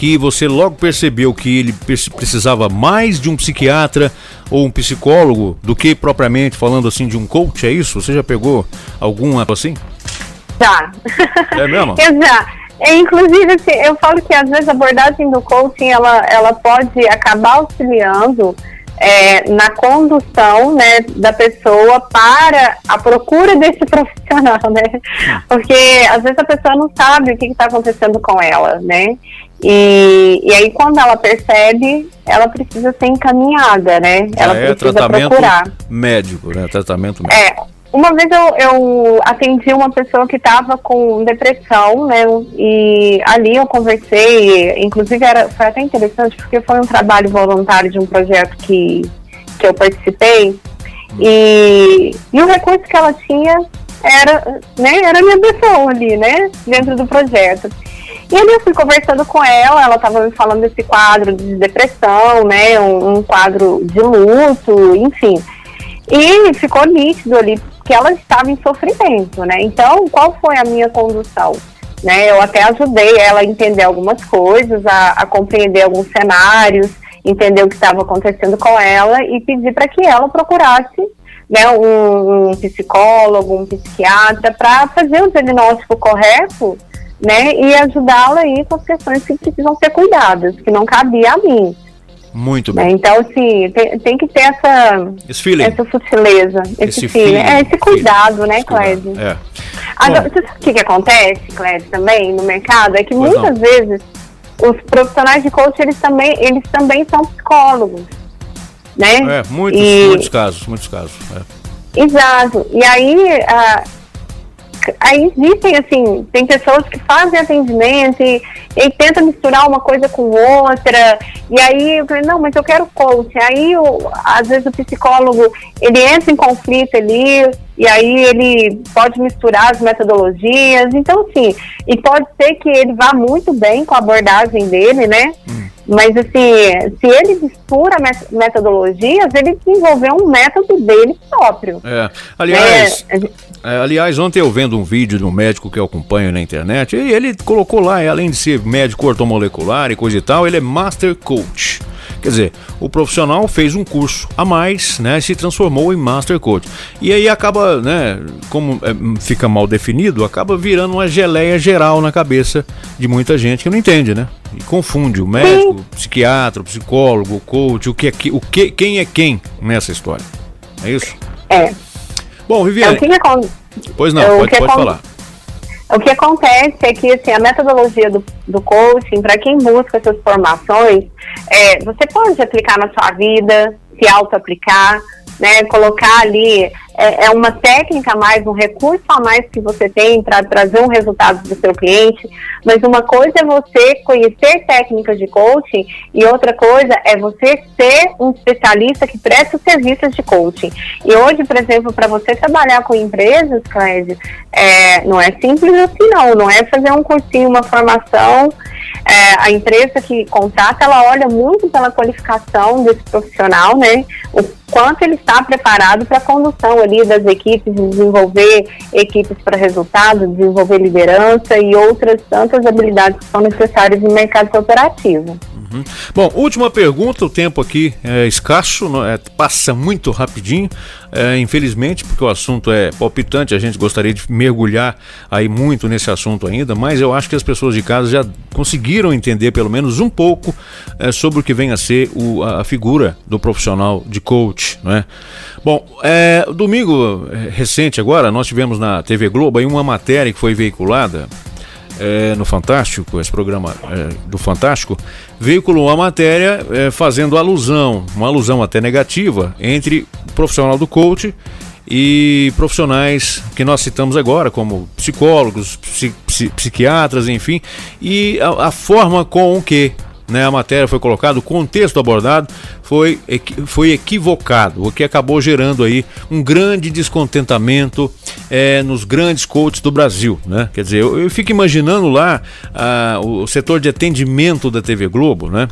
que você logo percebeu que ele pre- precisava mais de um psiquiatra ou um psicólogo do que propriamente falando assim de um coach, é isso? Você já pegou algum assim? Já. É mesmo? [LAUGHS] Eu já. É, inclusive, assim, eu falo que às vezes a abordagem do coaching ela, ela pode acabar auxiliando é, na condução né, da pessoa para a procura desse [LAUGHS] profissional, né? Porque às vezes a pessoa não sabe o que está acontecendo com ela, né? E, e aí quando ela percebe, ela precisa ser encaminhada, né? Ela é precisa tratamento procurar. médico, né? Tratamento médico. É, uma vez eu, eu atendi uma pessoa que estava com depressão, né? E ali eu conversei, inclusive era, foi até interessante porque foi um trabalho voluntário de um projeto que, que eu participei. E, e o recurso que ela tinha era, né, era a minha pessoa ali, né? Dentro do projeto. E ali eu fui conversando com ela, ela estava me falando desse quadro de depressão, né? Um, um quadro de luto, enfim. E ficou nítido ali que ela estava em sofrimento, né? Então, qual foi a minha condução? Né? Eu até ajudei ela a entender algumas coisas, a, a compreender alguns cenários, entender o que estava acontecendo com ela e pedi para que ela procurasse né, um, um psicólogo, um psiquiatra, para fazer o diagnóstico correto né, e ajudá-la aí com as questões que precisam ser cuidadas, que não cabia a mim. Muito né? bem. Então, assim, tem, tem que ter essa, Esse feeling. essa sutileza, esse, Esse feeling, feeling, é, esse cuidado, né, Esse cuidado, Clédio? É. Agora, Bom. o que, que acontece, Clédio, também no mercado? É que Pois muitas vezes os profissionais de coaching, eles também, eles também são psicólogos, né? É, muitos, E- muitos casos, muitos casos. é. Exato. E aí, ah, aí existem, assim, tem pessoas que fazem atendimento e, e tentam misturar uma coisa com outra. E aí eu falei, não, mas eu quero coach. Aí, o- às vezes, o psicólogo, ele entra em conflito ali, e aí ele pode misturar as metodologias. Então, assim, e pode ser que ele vá muito bem com a abordagem dele, né? Mas, assim, se ele mistura met- metodologias, ele desenvolveu um método dele próprio. É. Aliás, É, é, aliás, ontem eu vendo um vídeo de um médico que eu acompanho na internet, e ele colocou lá, além de ser médico ortomolecular e coisa e tal, ele é Master Coach. Quer dizer, o profissional fez um curso a mais, né, se transformou em Master Coach. E aí acaba, né, como é, fica mal definido, acaba virando uma geleia geral na cabeça de muita gente que não entende, né? E confunde o médico, o psiquiatra, o psicólogo, o coach, o que é que, o que, quem é quem nessa história. É isso? é. Bom, Então, Viviane, o que, que acon- pois não, o pode, pode falar. O que acontece é que assim, a metodologia do, do coaching, para quem busca essas formações, é, você pode aplicar na sua vida, se auto-aplicar, né, colocar ali, é, é uma técnica a mais, um recurso a mais que você tem para trazer um resultado do seu cliente, mas uma coisa é você conhecer técnicas de coaching e outra coisa é você ser um especialista que presta serviços de coaching. E hoje, por exemplo, para você trabalhar com empresas, Clédio, é, não é simples assim não, não é fazer um cursinho, uma formação. É, a empresa que contrata, ela olha muito pela qualificação desse profissional, né? O quanto ele está preparado para a condução ali das equipes, desenvolver equipes para resultados, desenvolver liderança e outras tantas habilidades que são necessárias no mercado corporativo. Bom, última pergunta, o tempo aqui é escasso, é- passa muito rapidinho, é, infelizmente, porque o assunto é palpitante, a gente gostaria de mergulhar aí muito nesse assunto ainda, mas eu acho que as pessoas de casa já conseguiram entender pelo menos um pouco é, sobre o que vem a ser o- a, figura do profissional de coach, não é? Bom, é, domingo é, recente agora, nós tivemos na TV Globo aí uma matéria que foi veiculada é, no Fantástico, esse programa é, do Fantástico, veiculou uma matéria é, fazendo alusão, uma alusão até negativa, entre profissional do coach e profissionais que nós citamos agora, como psicólogos, psi- psi- psiquiatras, enfim, e a, a forma com que né, a matéria foi colocada, o contexto abordado foi, foi equivocado, o que acabou gerando aí um grande descontentamento eh, nos grandes coaches do Brasil, né? Quer dizer, eu, eu fico imaginando lá ah, o, o setor de atendimento da TV Globo, né?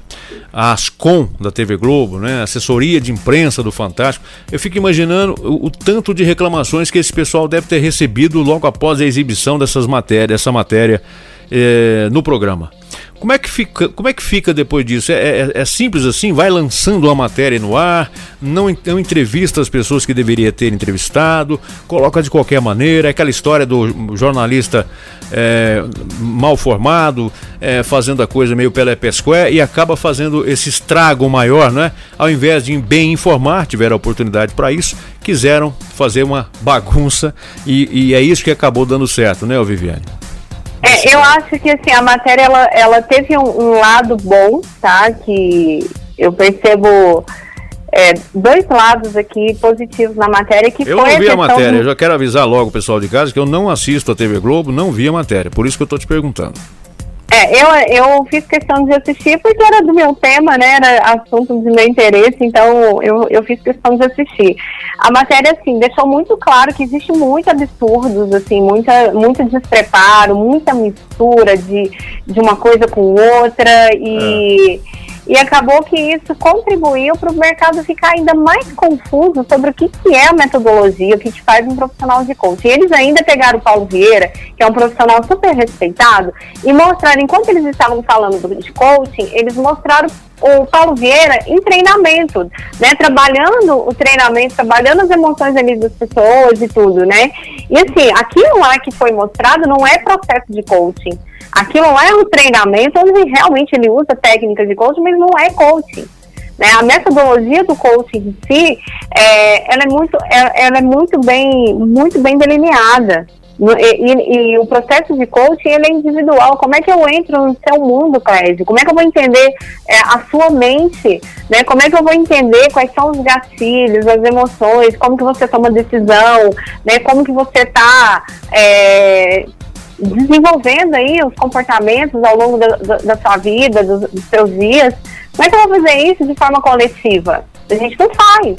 A Ascom da TV Globo, né? A assessoria de imprensa do Fantástico. Eu fico imaginando o, o tanto de reclamações que esse pessoal deve ter recebido logo após a exibição dessas matérias, essa matéria eh, no programa. Como é que fica, como é que fica depois disso? É, é- é simples assim? Vai lançando a matéria no ar, não, não entrevista as pessoas que deveria ter entrevistado, coloca de qualquer maneira, é aquela história do jornalista é, mal formado, é, fazendo a coisa meio pela pesqué e acaba fazendo esse estrago maior, né? Ao invés de bem informar, tiveram a oportunidade para isso, quiseram fazer uma bagunça e, e é isso que acabou dando certo, né, Viviane? É, eu acho que assim, a matéria ela, ela teve um, um lado bom, tá? Que eu percebo é, dois lados aqui positivos na matéria, que Eu foi não vi a questão matéria, do- eu já quero avisar logo o pessoal de casa que eu não assisto a TV Globo, não vi a matéria, por isso que eu tô te perguntando. É, eu, eu fiz questão de assistir porque era do meu tema, né? Era assunto de meu interesse, então eu, eu fiz questão de assistir. A matéria, assim, deixou muito claro que existe muito absurdos, assim, muita, muito despreparo, muita mistura de, de uma coisa com outra e. E acabou que isso contribuiu para o mercado ficar ainda mais confuso sobre o que, que é a metodologia, o que, que faz um profissional de coaching. E eles ainda pegaram o Paulo Vieira, que é um profissional super respeitado, e mostraram, enquanto eles estavam falando do- de coaching, eles mostraram o Paulo Vieira em treinamento, né? Trabalhando o treinamento, trabalhando as emoções ali das pessoas e tudo, né? E assim, aquilo lá que foi mostrado não é processo de coaching. Aquilo lá é um treinamento onde realmente ele usa técnicas de coaching, mas não é coaching. Né? A metodologia do coaching em si, é, ela é muito, é- ela é muito bem, muito bem delineada. E, e- o processo de coaching ele é individual. Como é que eu entro no seu mundo, Clédio? Como é que eu vou entender é, a sua mente? Né? Como é que eu vou entender quais são os gatilhos, as emoções, como que você toma decisão, né? como que você está desenvolvendo aí os comportamentos ao longo da, da- sua vida, dos, dos seus dias. Como é que eu vou fazer isso de forma coletiva? A gente não faz.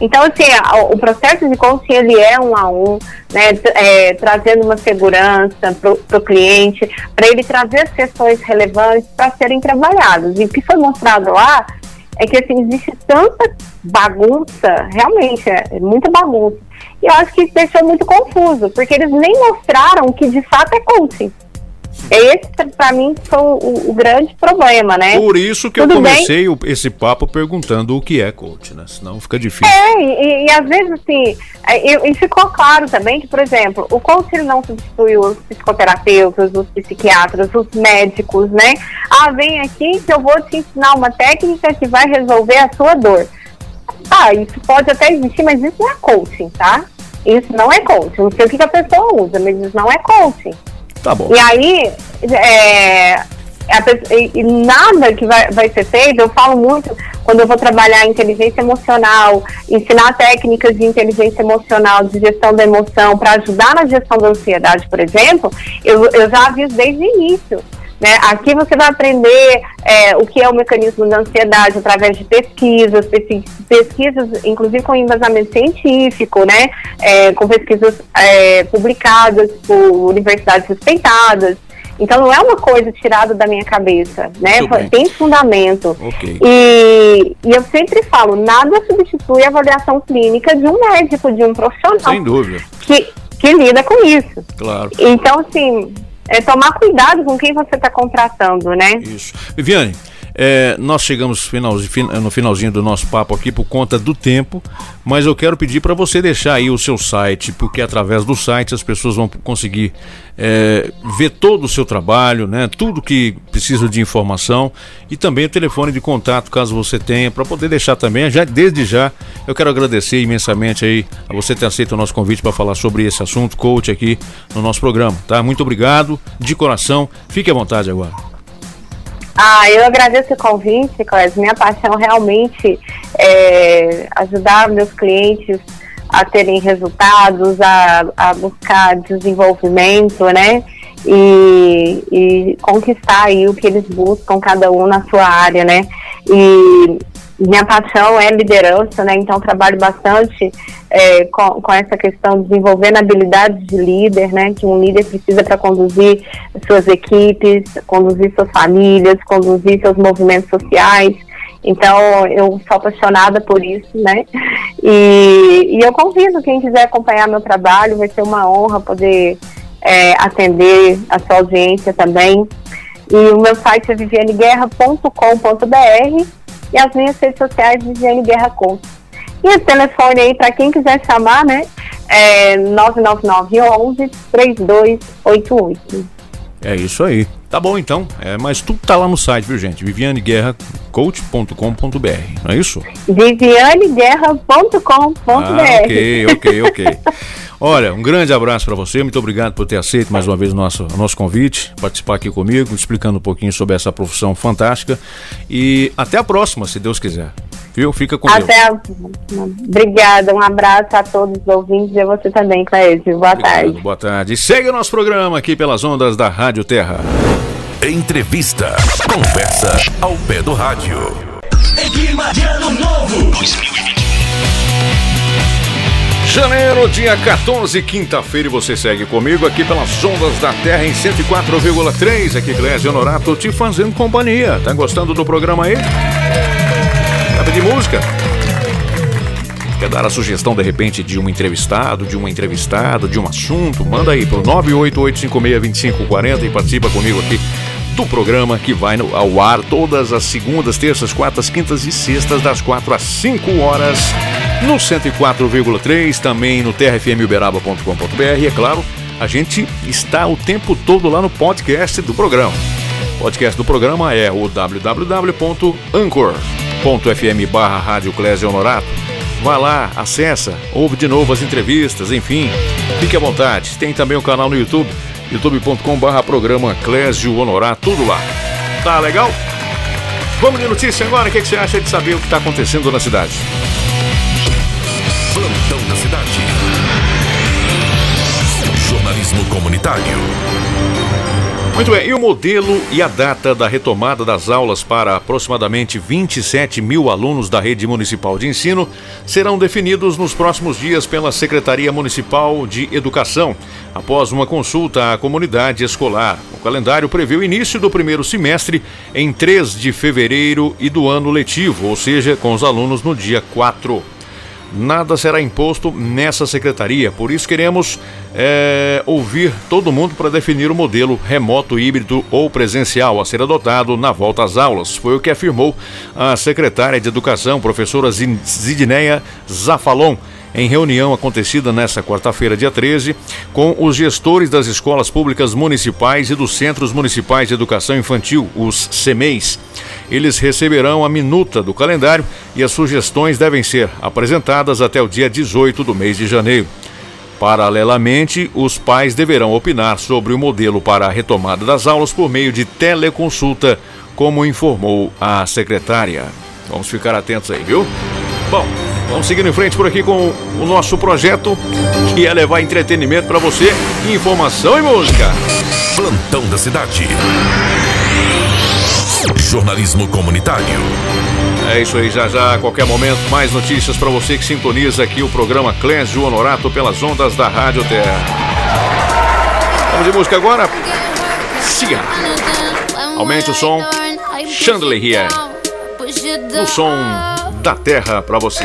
Então, assim, o processo de coaching, ele é um a um, né, é, trazendo uma segurança para o cliente, para ele trazer as questões relevantes para serem trabalhadas. E o que foi mostrado lá é que, assim, existe tanta bagunça, realmente, é muita bagunça. E eu acho que isso deixou muito confuso, porque eles nem mostraram que de fato é coaching. Esse, para mim, foi o, o grande problema, né? Por isso que Tudo eu comecei esse papo perguntando o que é coach, né? Senão fica difícil. É, e, e às vezes assim, é, e, e ficou claro também que, por exemplo, o coach ele não substitui os psicoterapeutas, os psiquiatras, os médicos, né? Ah, vem aqui que eu vou te ensinar uma técnica que vai resolver a sua dor. Ah, isso pode até existir, mas isso não é coaching, tá? Isso não é coaching. Não sei o que que a pessoa usa, mas isso não é coaching. Tá bom. E aí, é, e nada que vai, vai ser feito, eu falo muito quando eu vou trabalhar inteligência emocional, ensinar técnicas de inteligência emocional, de gestão da emoção, para ajudar na gestão da ansiedade, por exemplo, eu, eu já aviso desde o início. Né? Aqui você vai aprender é, o que é o mecanismo da ansiedade através de pesquisas, pesqui- pesquisas, inclusive com embasamento científico, né? É, com pesquisas é, publicadas por universidades respeitadas. Então não é uma coisa tirada da minha cabeça, né? Tem fundamento. Ok. E, e eu sempre falo, nada substitui a avaliação clínica de um médico, de um profissional Sem dúvida, que, que lida com isso. claro. Então, assim, é tomar cuidado com quem você está contratando, né? Isso. Viviane, é, nós chegamos no finalzinho do nosso papo aqui por conta do tempo, mas eu quero pedir para você deixar aí o seu site, porque através do site as pessoas vão conseguir é, ver todo o seu trabalho, né, tudo que precisa de informação e também o telefone de contato, caso você tenha, para poder deixar também. Já desde já, eu quero agradecer imensamente aí a você ter aceito o nosso convite para falar sobre esse assunto, coach aqui no nosso programa, tá? Muito obrigado, de coração. Fique à vontade agora. Ah, eu agradeço o convite, Clésio. Minha paixão realmente é ajudar meus clientes a terem resultados, a, a buscar desenvolvimento, né? E, e conquistar aí o que eles buscam, cada um na sua área, né? E minha paixão é liderança, né? Então trabalho bastante é, com, com essa questão de desenvolvendo habilidades de líder, né? Que um líder precisa para conduzir suas equipes, conduzir suas famílias, conduzir seus movimentos sociais. Então eu sou apaixonada por isso, né? E, e eu convido quem quiser acompanhar meu trabalho, vai ser uma honra poder é, atender a sua audiência também. E o meu site é vivianeguerra.com.br e as minhas redes sociais Viviane Guerra Conto. E o telefone aí, para quem quiser chamar, né? É 999 11 3288. É isso aí. Tá bom então, é, mas tudo tá lá no site, viu gente? vivianeguerracoach.com.br, não é isso? vivianeguerra.com.br Ah, ok, ok, ok. [LAUGHS] Olha, um grande abraço para você, muito obrigado por ter aceito mais uma vez o nosso, o nosso convite, participar aqui comigo, explicando um pouquinho sobre essa profissão fantástica. E até a próxima, se Deus quiser. Viu? Fica com Deus. Até a... Obrigada, um abraço a todos os ouvintes e a você também, Clédio. Boa Obrigado, tarde. boa tarde. Segue o nosso programa aqui pelas ondas da Rádio Terra. Entrevista. Conversa ao pé do rádio. Em clima de ano novo 2020. Janeiro, dia 14, quinta-feira, e você segue comigo aqui pelas ondas da Terra em 104,3. Aqui, Clésio Honorato, te fazendo companhia. Tá gostando do programa aí? Sabe de música? Quer dar a sugestão, de repente, de um entrevistado, de uma entrevistada, de um assunto? Manda aí pro 988562540 e participa comigo aqui do programa que vai ao ar todas as segundas, terças, quartas, quintas e sextas, das 4 às 5 horas, no 104,3, também no trfmuberaba.com.br. É claro, a gente está o tempo todo lá no podcast do programa. O podcast do programa é o www.anchor.fm barra Rádio Clésio Honorato. Vai lá, acessa, ouve de novo as entrevistas, enfim, fique à vontade. Tem também o canal no YouTube, youtube.com barra programa Clésio Honorato, tudo lá. Tá legal? Vamos de notícia agora, o que, que você acha de saber o que está acontecendo na cidade? Plantão da cidade. Jornalismo comunitário. Muito bem, e o modelo e a data da retomada das aulas para aproximadamente 27 mil alunos da rede municipal de ensino serão definidos nos próximos dias pela Secretaria Municipal de Educação, após uma consulta à comunidade escolar. O calendário prevê o início do primeiro semestre em 3 de fevereiro e do ano letivo, ou seja, com os alunos no dia 4 nada será imposto nessa secretaria. Por isso queremos é, ouvir todo mundo para definir o modelo remoto, híbrido ou presencial a ser adotado na volta às aulas. Foi o que afirmou a secretária de Educação, professora Zidneia Zafalon. Em reunião acontecida nesta quarta-feira, dia 13, com os gestores das escolas públicas municipais e dos Centros Municipais de Educação Infantil, os CEMEIs. Eles receberão a minuta do calendário e as sugestões devem ser apresentadas até o dia 18 do mês de janeiro. Paralelamente, os pais deverão opinar sobre o modelo para a retomada das aulas por meio de teleconsulta, como informou a secretária. Vamos ficar atentos aí, viu? Bom, vamos seguindo em frente por aqui com o nosso projeto, que é levar entretenimento para você, informação e música. Plantão da cidade. Jornalismo comunitário. É isso aí, já já, a qualquer momento, mais notícias para você que sintoniza aqui o programa Clésio Honorato pelas ondas da Rádio Terra. Vamos de música agora? Cia. Aumente o som. Chandler here. No som da Terra para você.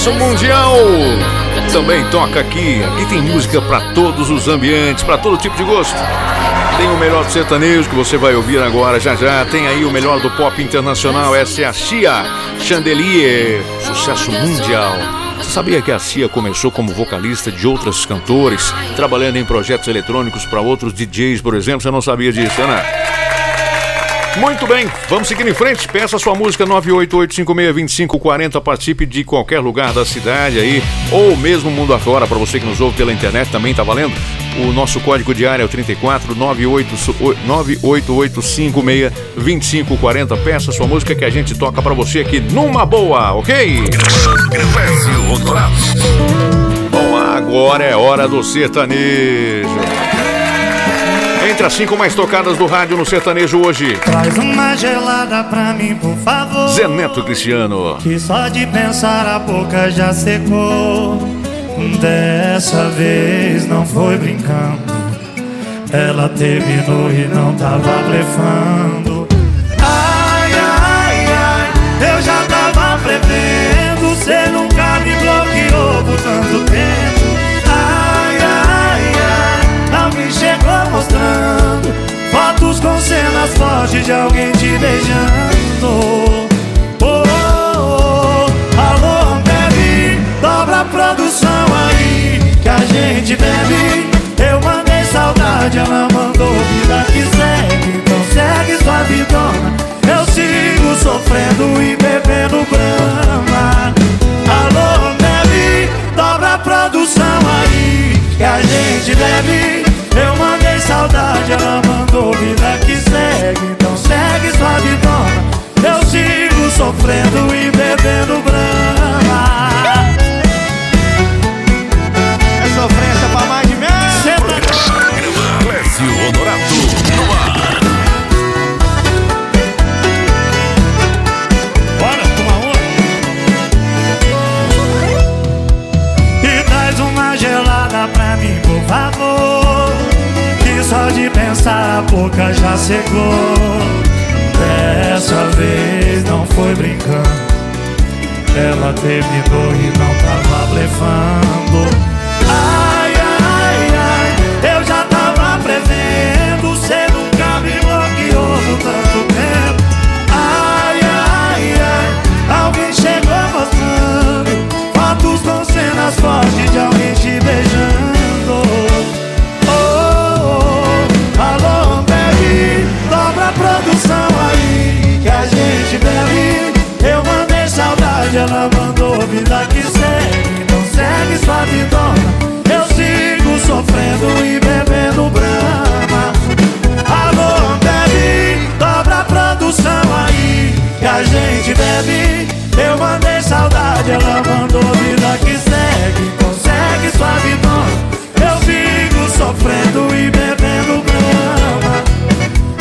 Sucesso mundial! Também toca aqui. Aqui tem música pra todos os ambientes, pra todo tipo de gosto. Tem o melhor do sertanejo que você vai ouvir agora já já. Tem aí o melhor do pop internacional. Essa é a Cia Chandelier. Sucesso mundial. Você sabia que a Cia começou como vocalista de outros cantores, trabalhando em projetos eletrônicos para outros DJs, por exemplo? Você não sabia disso, né? Muito bem, vamos seguir em frente. Peça sua música 988562540. Participe de qualquer lugar da cidade aí, ou mesmo mundo afora, para você que nos ouve pela internet também tá valendo. O nosso código de área é o 34 988562540. Peça sua música que a gente toca para você aqui numa boa, ok? Bom, agora é hora do sertanejo. Entre as cinco mais tocadas do rádio no sertanejo hoje, Traz uma gelada pra mim, por favor. Zé Neto Cristiano. Que só de pensar a boca já secou. Dessa vez não foi brincando. Ela terminou e não tava blefando. Com cenas fortes de alguém te beijando. Oh, oh, oh, alô, bebe, dobra a produção aí que a gente bebe. Eu mandei saudade, ela mandou vida que segue. Então segue sua vidona. Eu sigo sofrendo e bebendo brama. Alô, bebe, dobra a produção aí que a gente bebe. Eu mandei saudade, ela mandou vida que segue. Então segue sua vidona. Eu sigo sofrendo e bebendo brama. Só de pensar a boca já secou. Dessa vez não foi brincando. Ela terminou e não tava blefando. Ai, ai, ai, eu já tava prevendo. Cê nunca me bloqueou por tanto tempo. Ai, ai, ai, alguém chegou mostrando fotos com cenas fortes de alguém mandou vida que segue. Então segue sua vidona. Eu sigo sofrendo e bebendo brama. Alô, bebe, dobra a produção aí que a gente bebe. Eu mandei saudade, ela mandou vida que segue. Consegue sua vidona. Eu sigo sofrendo e bebendo brama.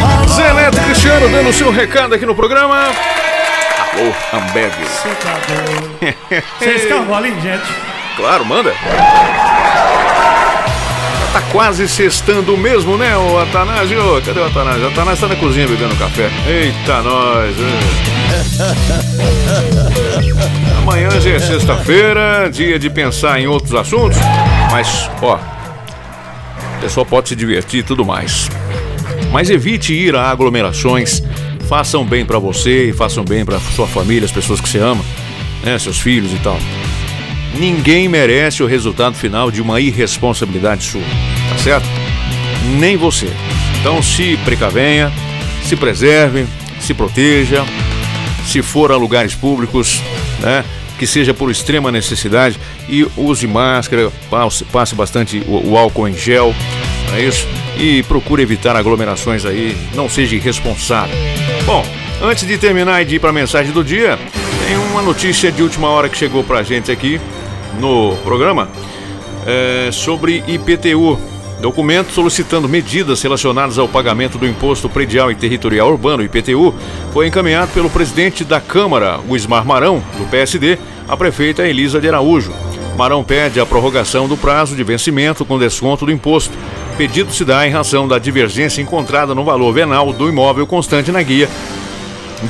Alô, Zé Neto Cristiano dando seu recado aqui no programa. Alô, Ambev. Cê tá doido. Vocês querem golinho, gente? Claro, manda. Tá quase sextando mesmo, né, o Atanásio? Cadê o Atanásio? O Atanásio tá na cozinha bebendo café. Eita, nós. Amanhã já é sexta-feira, dia de pensar em outros assuntos. Mas, ó, o pessoal pode se divertir e tudo mais. Mas evite ir a aglomerações. Façam bem pra você e façam bem pra sua família, as pessoas que você ama, né, seus filhos e tal. Ninguém merece o resultado final de uma irresponsabilidade sua, tá certo? Nem você. Então se precavenha, se preserve, se proteja. Se for a lugares públicos, né, que seja por extrema necessidade e use máscara, passe, passe bastante o, o álcool em gel, é isso? E procure evitar aglomerações aí, não seja irresponsável. Bom, antes de terminar e de ir para a mensagem do dia, tem uma notícia de última hora que chegou pra gente aqui no programa é, sobre IPTU. Documento solicitando medidas relacionadas ao pagamento do Imposto Predial e Territorial Urbano, IPTU, foi encaminhado pelo presidente da Câmara, o Ismar Marão, do PSD, à prefeita Elisa de Araújo. Marão pede a prorrogação do prazo de vencimento com desconto do imposto. Pedido se dá em razão da divergência encontrada no valor venal do imóvel constante na guia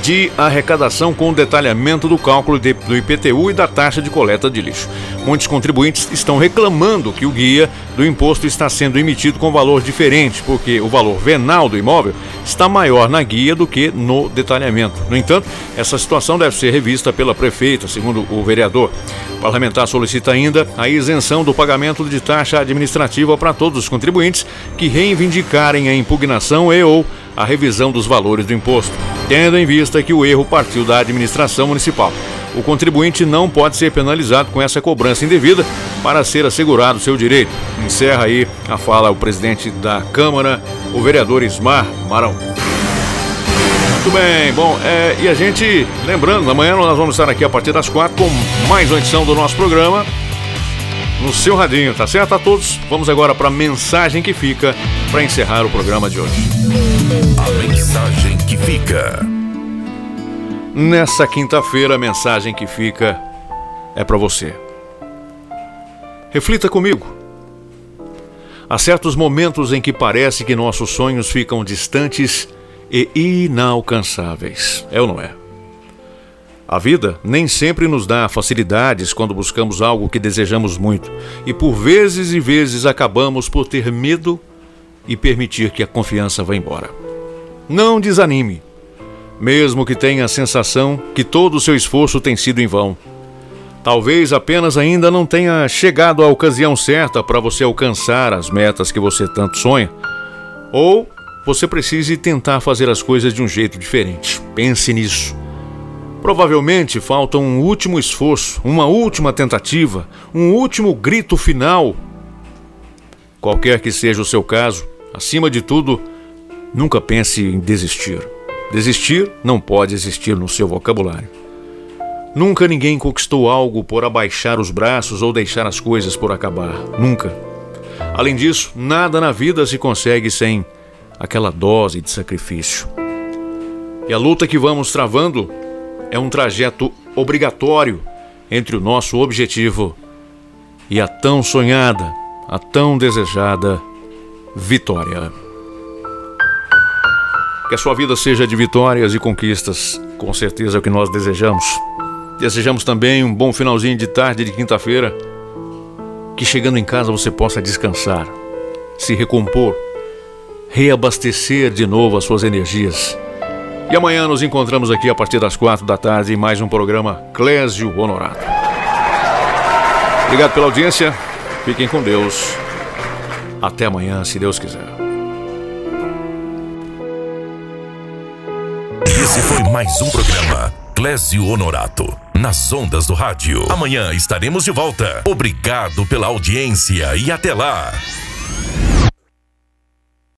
de arrecadação com detalhamento do cálculo de- do IPTU e da taxa de coleta de lixo. Muitos contribuintes estão reclamando que o guia do imposto está sendo emitido com valor diferente, porque o valor venal do imóvel está maior na guia do que no detalhamento. No entanto, essa situação deve ser revista pela prefeita, segundo o vereador. O parlamentar solicita ainda a isenção do pagamento de taxa administrativa para todos os contribuintes que reivindicarem a impugnação e ou a revisão dos valores do imposto, tendo em vista que o erro partiu da administração municipal. O contribuinte não pode ser penalizado com essa cobrança indevida para ser assegurado seu direito. Encerra aí a fala o presidente da Câmara, o vereador Ismar Marão. Muito bem, bom, é, e a gente, lembrando, amanhã nós vamos estar aqui a partir das quatro com mais uma edição do nosso programa no seu radinho, tá certo a todos? Vamos agora para a mensagem que fica para encerrar o programa de hoje. A mensagem que fica. Nessa quinta-feira, a mensagem que fica é para você. Reflita comigo. Há certos momentos em que parece que nossos sonhos ficam distantes e inalcançáveis. É ou não é? A vida nem sempre nos dá facilidades quando buscamos algo que desejamos muito, e por vezes e vezes acabamos por ter medo e permitir que a confiança vá embora. Não desanime, mesmo que tenha a sensação que todo o seu esforço tem sido em vão. Talvez apenas ainda não tenha chegado a ocasião certa para você alcançar as metas que você tanto sonha. Ou você precise tentar fazer as coisas de um jeito diferente. Pense nisso. Provavelmente falta um último esforço, uma última tentativa, um último grito final. Qualquer que seja o seu caso, acima de tudo, nunca pense em desistir. Desistir não pode existir no seu vocabulário. Nunca ninguém conquistou algo por abaixar os braços ou deixar as coisas por acabar. Nunca. Além disso, nada na vida se consegue sem aquela dose de sacrifício. E a luta que vamos travando é um trajeto obrigatório entre o nosso objetivo e a tão sonhada, a tão desejada vitória. Que a sua vida seja de vitórias e conquistas, com certeza é o que nós desejamos. Desejamos também um bom finalzinho de tarde de quinta-feira, que chegando em casa você possa descansar, se recompor, reabastecer de novo as suas energias. E amanhã nos encontramos aqui a partir das quatro da tarde em mais um programa Clésio Honorato. Obrigado pela audiência, fiquem com Deus. Até amanhã, se Deus quiser. Esse foi mais um programa Clésio Honorato. Nas ondas do rádio. Amanhã estaremos de volta. Obrigado pela audiência e até lá.